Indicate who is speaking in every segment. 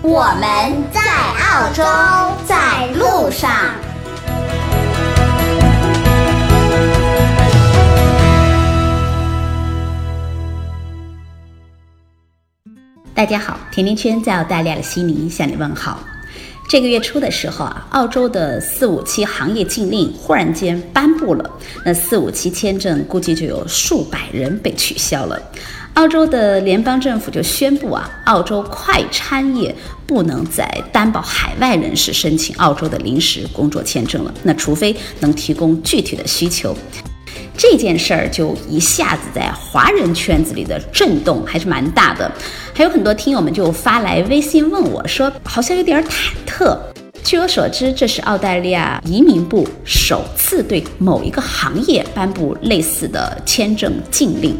Speaker 1: 我们在澳洲，在路上。
Speaker 2: 大家好，甜甜圈在澳大利亚的悉尼向你问好。这个月初的时候啊，澳洲的四五七行业禁令忽然间颁布了，那四五七签证估计就有数百人被取消了。澳洲的联邦政府就宣布啊，澳洲快餐业不能再担保海外人士申请澳洲的临时工作签证了。那除非能提供具体的需求，这件事儿就一下子在华人圈子里的震动还是蛮大的。还有很多听友们就发来微信问我说，好像有点忐忑。据我所知，这是澳大利亚移民部首次对某一个行业颁布类似的签证禁令。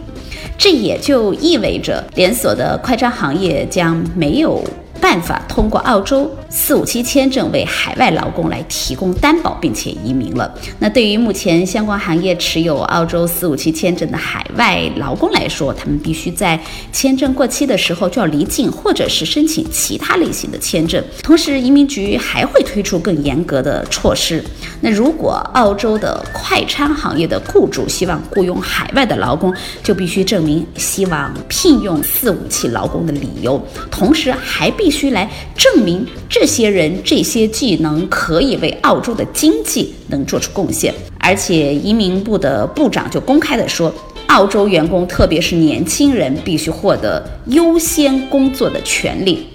Speaker 2: 这也就意味着，连锁的快餐行业将没有。办法通过澳洲四五七签证为海外劳工来提供担保，并且移民了。那对于目前相关行业持有澳洲四五七签证的海外劳工来说，他们必须在签证过期的时候就要离境，或者是申请其他类型的签证。同时，移民局还会推出更严格的措施。那如果澳洲的快餐行业的雇主希望雇佣海外的劳工，就必须证明希望聘用四五七劳工的理由，同时还必。必须来证明这些人这些技能可以为澳洲的经济能做出贡献，而且移民部的部长就公开的说，澳洲员工特别是年轻人必须获得优先工作的权利。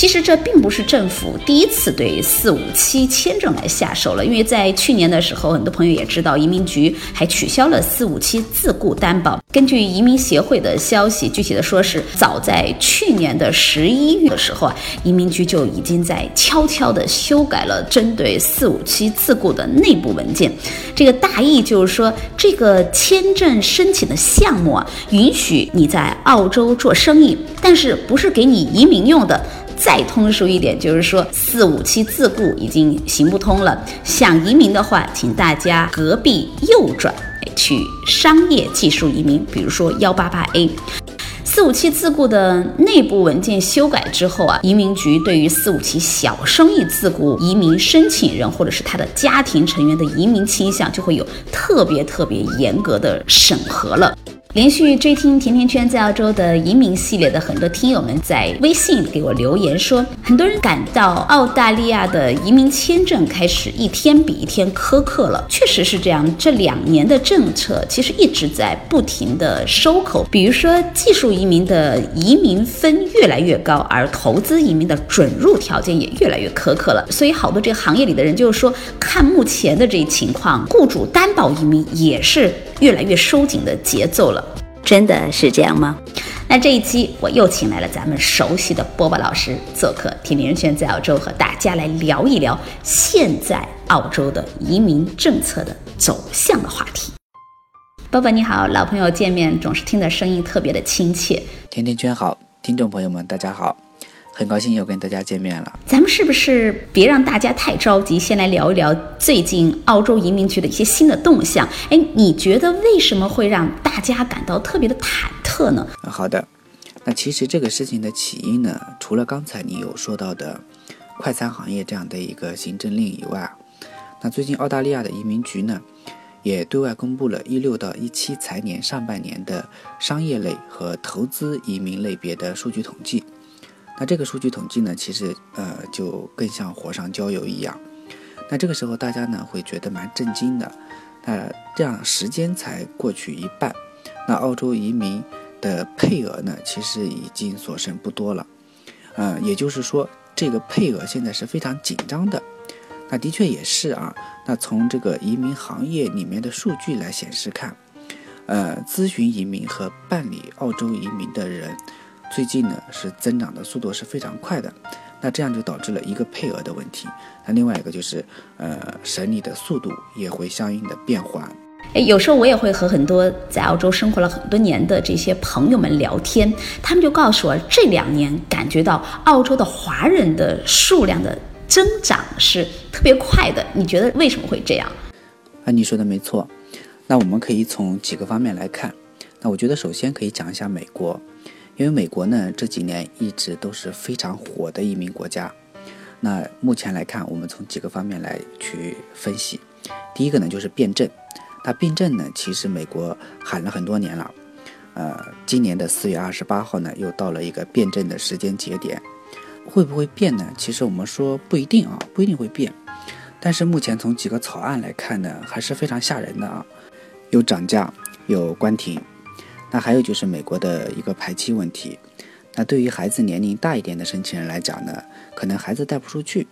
Speaker 2: 其实这并不是政府第一次对四五七签证来下手了，因为在去年的时候，很多朋友也知道，移民局还取消了四五七自雇担保。根据移民协会的消息，具体的说是，早在去年的十一月的时候啊，移民局就已经在悄悄地修改了针对四五七自雇的内部文件。这个大意就是说，这个签证申请的项目啊，允许你在澳洲做生意，但是不是给你移民用的。再通俗一点，就是说四五七自雇已经行不通了。想移民的话，请大家隔壁右转，去商业技术移民，比如说幺八八 A。四五七自雇的内部文件修改之后啊，移民局对于四五七小生意自雇移民申请人或者是他的家庭成员的移民倾向，就会有特别特别严格的审核了。连续追听甜甜圈在澳洲的移民系列的很多听友们在微信给我留言说，很多人感到澳大利亚的移民签证开始一天比一天苛刻了。确实是这样，这两年的政策其实一直在不停的收口。比如说，技术移民的移民分越来越高，而投资移民的准入条件也越来越苛刻了。所以，好多这个行业里的人就是说，看目前的这一情况，雇主担保移民也是越来越收紧的节奏了。真的是这样吗？那这一期我又请来了咱们熟悉的波波老师做客，听林人轩在澳洲和大家来聊一聊现在澳洲的移民政策的走向的话题。波波你好，老朋友见面总是听的声音特别的亲切。
Speaker 3: 甜甜圈好，听众朋友们大家好。很高兴又跟大家见面了。
Speaker 2: 咱们是不是别让大家太着急，先来聊一聊最近澳洲移民局的一些新的动向？哎，你觉得为什么会让大家感到特别的忐忑呢？
Speaker 3: 好的，那其实这个事情的起因呢，除了刚才你有说到的快餐行业这样的一个行政令以外，那最近澳大利亚的移民局呢，也对外公布了一六到一七财年上半年的商业类和投资移民类别的数据统计。那这个数据统计呢，其实呃就更像火上浇油一样。那这个时候大家呢会觉得蛮震惊的。那这样时间才过去一半，那澳洲移民的配额呢其实已经所剩不多了。嗯，也就是说这个配额现在是非常紧张的。那的确也是啊。那从这个移民行业里面的数据来显示看，呃，咨询移民和办理澳洲移民的人。最近呢是增长的速度是非常快的，那这样就导致了一个配额的问题，那另外一个就是呃审理的速度也会相应的变缓。
Speaker 2: 诶，有时候我也会和很多在澳洲生活了很多年的这些朋友们聊天，他们就告诉我，这两年感觉到澳洲的华人的数量的增长是特别快的。你觉得为什么会这样？
Speaker 3: 啊，你说的没错。那我们可以从几个方面来看。那我觉得首先可以讲一下美国，因为美国呢这几年一直都是非常火的移民国家。那目前来看，我们从几个方面来去分析。第一个呢就是变证。那变证呢？其实美国喊了很多年了，呃，今年的四月二十八号呢，又到了一个变证的时间节点，会不会变呢？其实我们说不一定啊，不一定会变。但是目前从几个草案来看呢，还是非常吓人的啊，有涨价，有关停，那还有就是美国的一个排期问题。那对于孩子年龄大一点的申请人来讲呢，可能孩子带不出去，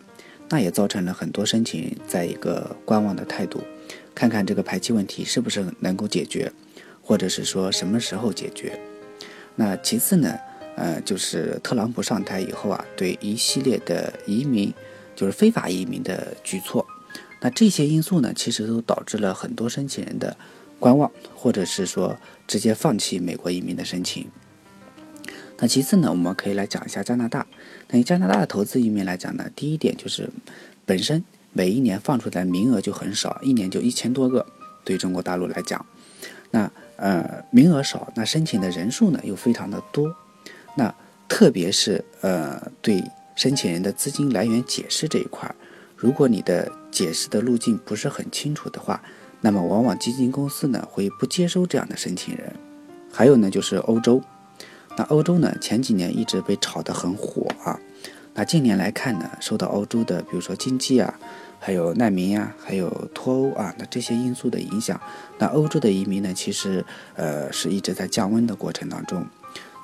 Speaker 3: 那也造成了很多申请人在一个观望的态度。看看这个排期问题是不是能够解决，或者是说什么时候解决？那其次呢，呃，就是特朗普上台以后啊，对一系列的移民，就是非法移民的举措，那这些因素呢，其实都导致了很多申请人的观望，或者是说直接放弃美国移民的申请。那其次呢，我们可以来讲一下加拿大。那以加拿大的投资移民来讲呢，第一点就是本身。每一年放出来名额就很少，一年就一千多个。对中国大陆来讲，那呃名额少，那申请的人数呢又非常的多。那特别是呃对申请人的资金来源解释这一块，如果你的解释的路径不是很清楚的话，那么往往基金公司呢会不接收这样的申请人。还有呢就是欧洲，那欧洲呢前几年一直被炒得很火啊。那近年来看呢，受到欧洲的比如说经济啊，还有难民呀，还有脱欧啊，那这些因素的影响，那欧洲的移民呢，其实呃是一直在降温的过程当中。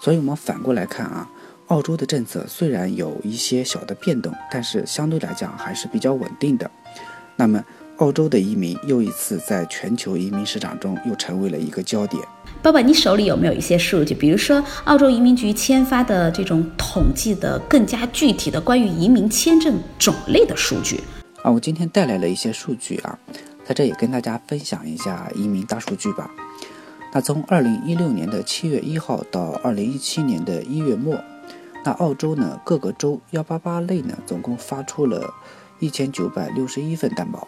Speaker 3: 所以我们反过来看啊，澳洲的政策虽然有一些小的变动，但是相对来讲还是比较稳定的。那么。澳洲的移民又一次在全球移民市场中又成为了一个焦点。
Speaker 2: 爸爸，你手里有没有一些数据？比如说，澳洲移民局签发的这种统计的更加具体的关于移民签证种类的数据
Speaker 3: 啊？我今天带来了一些数据啊，在这也跟大家分享一下移民大数据吧。那从二零一六年的七月一号到二零一七年的一月末，那澳洲呢各个州幺八八类呢总共发出了一千九百六十一份担保。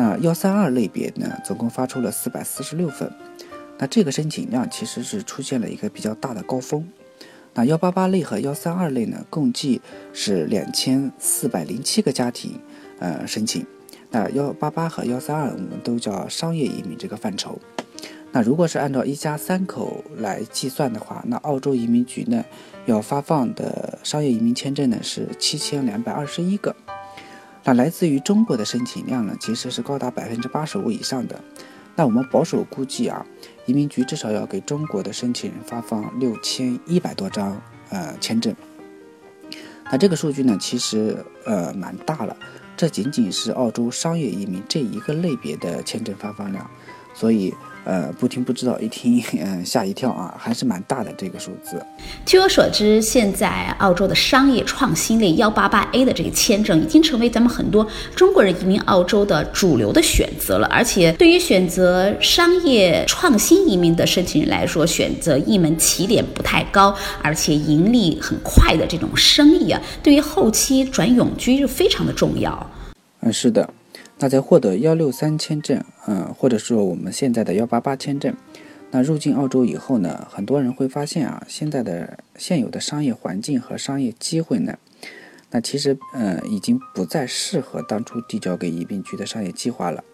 Speaker 3: 那幺三二类别呢，总共发出了四百四十六份，那这个申请量其实是出现了一个比较大的高峰。那幺八八类和幺三二类呢，共计是两千四百零七个家庭，呃，申请。那幺八八和幺三二我们都叫商业移民这个范畴。那如果是按照一家三口来计算的话，那澳洲移民局呢要发放的商业移民签证呢是七千两百二十一个。那来自于中国的申请量呢，其实是高达百分之八十五以上的。那我们保守估计啊，移民局至少要给中国的申请人发放六千一百多张呃签证。那这个数据呢，其实呃蛮大了。这仅仅是澳洲商业移民这一个类别的签证发放量，所以。呃，不听不知道，一听嗯 吓一跳啊，还是蛮大的这个数字。
Speaker 2: 据我所知，现在澳洲的商业创新类幺八八 A 的这个签证已经成为咱们很多中国人移民澳洲的主流的选择了。而且，对于选择商业创新移民的申请人来说，选择一门起点不太高，而且盈利很快的这种生意啊，对于后期转永居是非常的重要。
Speaker 3: 嗯，是的。那在获得幺六三签证，嗯，或者说我们现在的幺八八签证，那入境澳洲以后呢，很多人会发现啊，现在的现有的商业环境和商业机会呢，那其实嗯已经不再适合当初递交给移民局的商业计划了。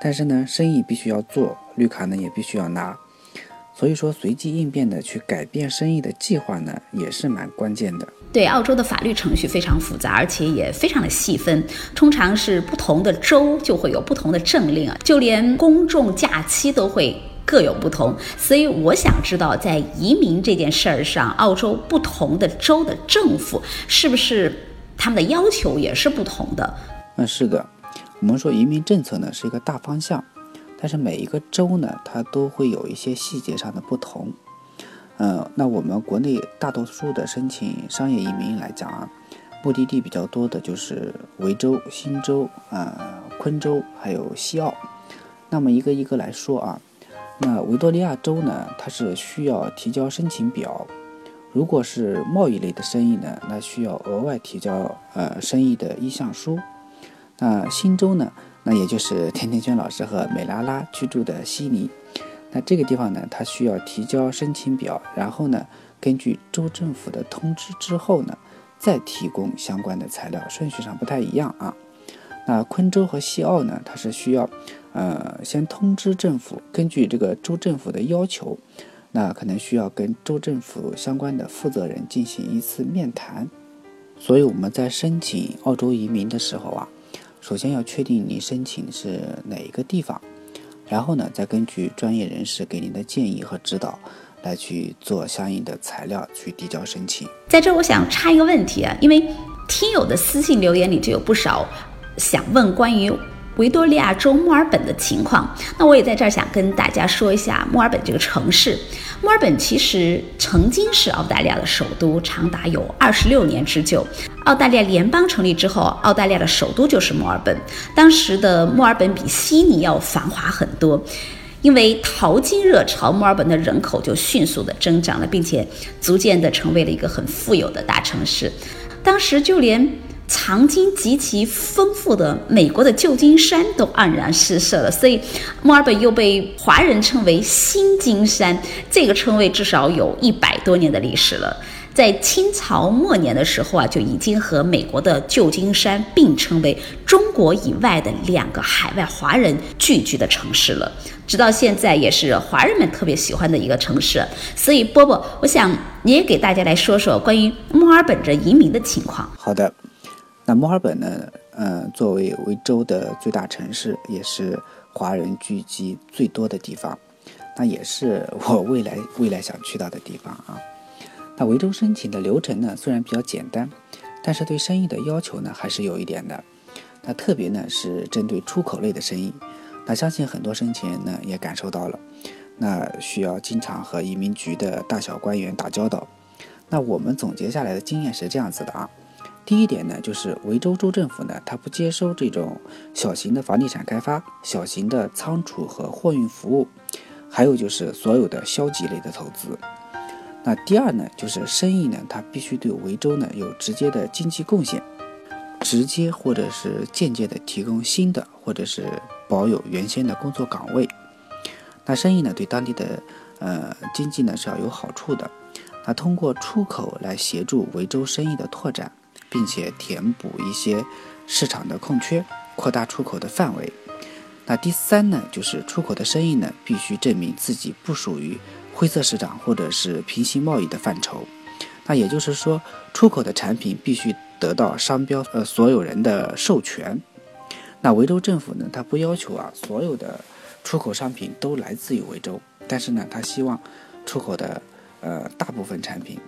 Speaker 3: 但是呢，生意必须要做，绿卡呢也必须要拿。所以说，随机应变的去改变生意的计划呢，也是蛮关键的。
Speaker 2: 对，澳洲的法律程序非常复杂，而且也非常的细分，通常是不同的州就会有不同的政令啊，就连公众假期都会各有不同。所以我想知道，在移民这件事儿上，澳洲不同的州的政府是不是他们的要求也是不同的？
Speaker 3: 嗯，是的。我们说移民政策呢是一个大方向。但是每一个州呢，它都会有一些细节上的不同，呃，那我们国内大多数的申请商业移民来讲啊，目的地比较多的就是维州、新州、啊昆州还有西澳。那么一个一个来说啊，那维多利亚州呢，它是需要提交申请表。如果是贸易类的生意呢，那需要额外提交呃生意的意向书。那新州呢，那也就是甜甜圈老师和美拉拉居住的悉尼。那这个地方呢，它需要提交申请表，然后呢，根据州政府的通知之后呢，再提供相关的材料，顺序上不太一样啊。那昆州和西澳呢，它是需要，呃，先通知政府，根据这个州政府的要求，那可能需要跟州政府相关的负责人进行一次面谈。所以我们在申请澳洲移民的时候啊，首先要确定你申请是哪一个地方。然后呢，再根据专业人士给您的建议和指导，来去做相应的材料去递交申请。
Speaker 2: 在这，我想插一个问题啊，因为听友的私信留言里就有不少想问关于。维多利亚州墨尔本的情况，那我也在这儿想跟大家说一下墨尔本这个城市。墨尔本其实曾经是澳大利亚的首都，长达有二十六年之久。澳大利亚联邦成立之后，澳大利亚的首都就是墨尔本。当时的墨尔本比悉尼要繁华很多，因为淘金热潮，墨尔本的人口就迅速的增长了，并且逐渐的成为了一个很富有的大城市。当时就连。藏金极其丰富的美国的旧金山都黯然失色了，所以墨尔本又被华人称为新金山，这个称谓至少有一百多年的历史了。在清朝末年的时候啊，就已经和美国的旧金山并称为中国以外的两个海外华人聚居的城市了。直到现在，也是华人们特别喜欢的一个城市。所以，波波，我想你也给大家来说说关于墨尔本这移民的情况。
Speaker 3: 好的。那墨尔本呢？呃，作为维州的最大城市，也是华人聚集最多的地方，那也是我未来未来想去到的地方啊。那维州申请的流程呢，虽然比较简单，但是对生意的要求呢，还是有一点的。那特别呢是针对出口类的生意，那相信很多申请人呢也感受到了，那需要经常和移民局的大小官员打交道。那我们总结下来的经验是这样子的啊。第一点呢，就是维州州政府呢，它不接收这种小型的房地产开发、小型的仓储和货运服务，还有就是所有的消极类的投资。那第二呢，就是生意呢，它必须对维州呢有直接的经济贡献，直接或者是间接的提供新的或者是保有原先的工作岗位。那生意呢，对当地的呃经济呢是要有好处的。那通过出口来协助维州生意的拓展。并且填补一些市场的空缺，扩大出口的范围。那第三呢，就是出口的生意呢，必须证明自己不属于灰色市场或者是平行贸易的范畴。那也就是说，出口的产品必须得到商标呃所有人的授权。那维州政府呢，它不要求啊所有的出口商品都来自于维州，但是呢，它希望出口的呃大部分产品。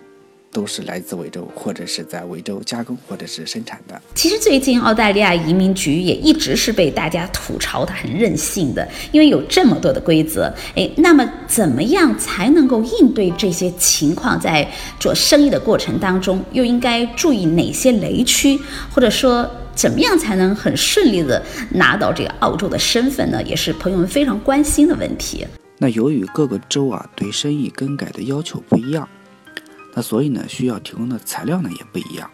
Speaker 3: 都是来自维州，或者是在维州加工或者是生产的。
Speaker 2: 其实最近澳大利亚移民局也一直是被大家吐槽的很任性的，因为有这么多的规则。哎，那么怎么样才能够应对这些情况？在做生意的过程当中，又应该注意哪些雷区？或者说，怎么样才能很顺利的拿到这个澳洲的身份呢？也是朋友们非常关心的问题。
Speaker 3: 那由于各个州啊对生意更改的要求不一样。那所以呢，需要提供的材料呢也不一样，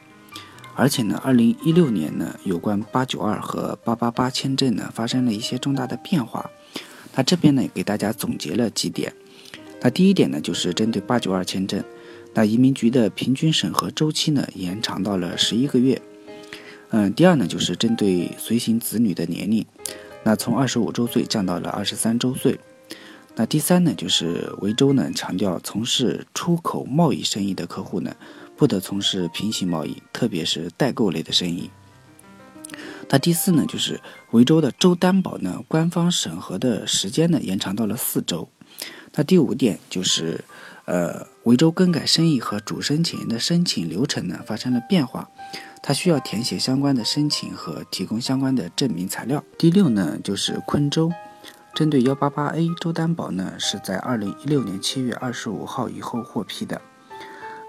Speaker 3: 而且呢，二零一六年呢，有关八九二和八八八签证呢发生了一些重大的变化。那这边呢，给大家总结了几点。那第一点呢，就是针对八九二签证，那移民局的平均审核周期呢延长到了十一个月。嗯，第二呢，就是针对随行子女的年龄，那从二十五周岁降到了二十三周岁。那第三呢，就是维州呢强调，从事出口贸易生意的客户呢，不得从事平行贸易，特别是代购类的生意。那第四呢，就是维州的州担保呢，官方审核的时间呢延长到了四周。那第五点就是，呃，维州更改生意和主申请人的申请流程呢发生了变化，他需要填写相关的申请和提供相关的证明材料。第六呢，就是昆州。针对幺八八 A 周担保呢，是在二零一六年七月二十五号以后获批的。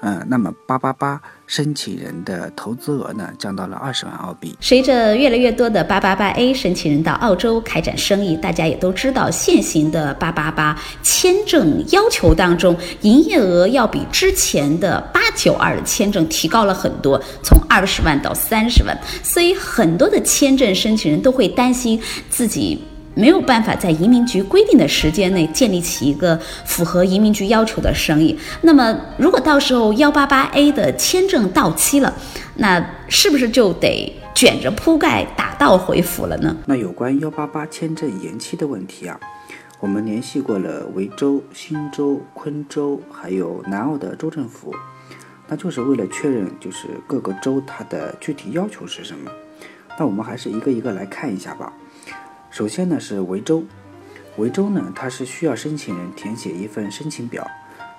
Speaker 3: 嗯，那么八八八申请人的投资额呢，降到了二十万澳币。
Speaker 2: 随着越来越多的八八八 A 申请人到澳洲开展生意，大家也都知道，现行的八八八签证要求当中，营业额要比之前的八九二的签证提高了很多，从二十万到三十万。所以很多的签证申请人都会担心自己。没有办法在移民局规定的时间内建立起一个符合移民局要求的生意。那么，如果到时候幺八八 A 的签证到期了，那是不是就得卷着铺盖打道回府了呢？
Speaker 3: 那有关幺八八签证延期的问题啊，我们联系过了维州、新州、昆州还有南澳的州政府，那就是为了确认就是各个州它的具体要求是什么。那我们还是一个一个来看一下吧。首先呢是维州，维州呢它是需要申请人填写一份申请表，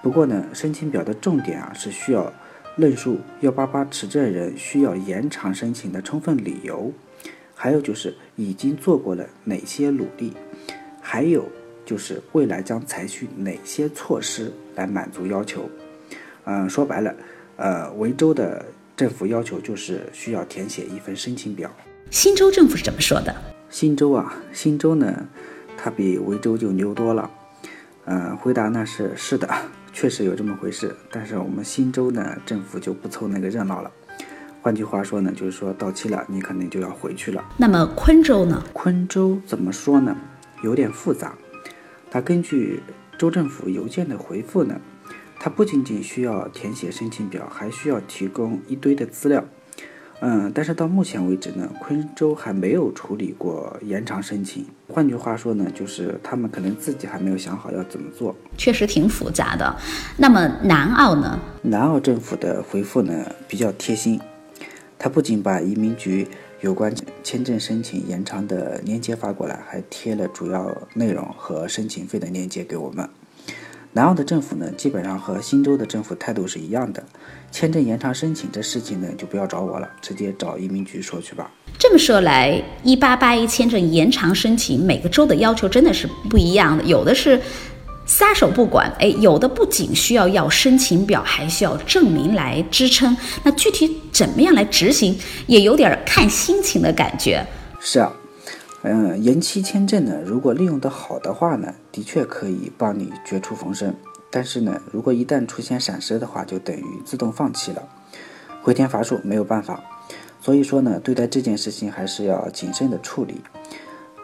Speaker 3: 不过呢申请表的重点啊是需要论述幺八八持证人需要延长申请的充分理由，还有就是已经做过了哪些努力，还有就是未来将采取哪些措施来满足要求。嗯，说白了，呃，维州的政府要求就是需要填写一份申请表。
Speaker 2: 新州政府是怎么说的？
Speaker 3: 新州啊，新州呢，它比维州就牛多了。嗯，回答呢是是的，确实有这么回事。但是我们新州呢，政府就不凑那个热闹了。换句话说呢，就是说到期了，你可能就要回去了。
Speaker 2: 那么昆州呢？
Speaker 3: 昆州怎么说呢？有点复杂。它根据州政府邮件的回复呢，它不仅仅需要填写申请表，还需要提供一堆的资料。嗯，但是到目前为止呢，昆州还没有处理过延长申请。换句话说呢，就是他们可能自己还没有想好要怎么做，
Speaker 2: 确实挺复杂的。那么南澳呢？
Speaker 3: 南澳政府的回复呢比较贴心，他不仅把移民局有关签证申请延长的链接发过来，还贴了主要内容和申请费的链接给我们。南澳的政府呢，基本上和新州的政府态度是一样的。签证延长申请这事情呢，就不要找我了，直接找移民局说去吧。
Speaker 2: 这么说来，一八八一签证延长申请，每个州的要求真的是不一样的。有的是撒手不管，哎，有的不仅需要要申请表，还需要证明来支撑。那具体怎么样来执行，也有点看心情的感觉。
Speaker 3: 是啊。嗯，延期签证呢，如果利用得好的话呢，的确可以帮你绝处逢生。但是呢，如果一旦出现闪失的话，就等于自动放弃了，回天乏术，没有办法。所以说呢，对待这件事情还是要谨慎的处理。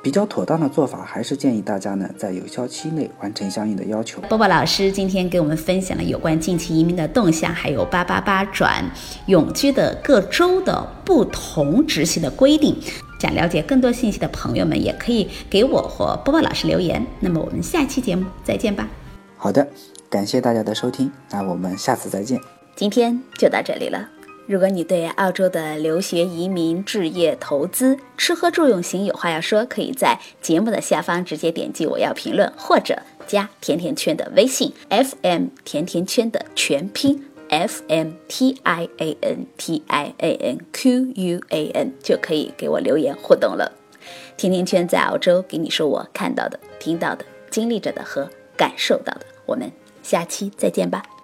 Speaker 3: 比较妥当的做法，还是建议大家呢，在有效期内完成相应的要求。
Speaker 2: 波波老师今天给我们分享了有关近期移民的动向，还有八八八转永居的各州的不同执行的规定。想了解更多信息的朋友们，也可以给我或波波老师留言。那么我们下期节目再见吧。
Speaker 3: 好的，感谢大家的收听，那我们下次再见。
Speaker 2: 今天就到这里了。如果你对澳洲的留学、移民、置业、投资、吃喝住用行有话要说，可以在节目的下方直接点击我要评论，或者加甜甜圈的微信 FM 甜甜圈的全拼。F M T I A N T I A N Q U A N 就可以给我留言互动了。甜甜圈在澳洲给你说我看到的、听到的、经历着的和感受到的。我们下期再见吧。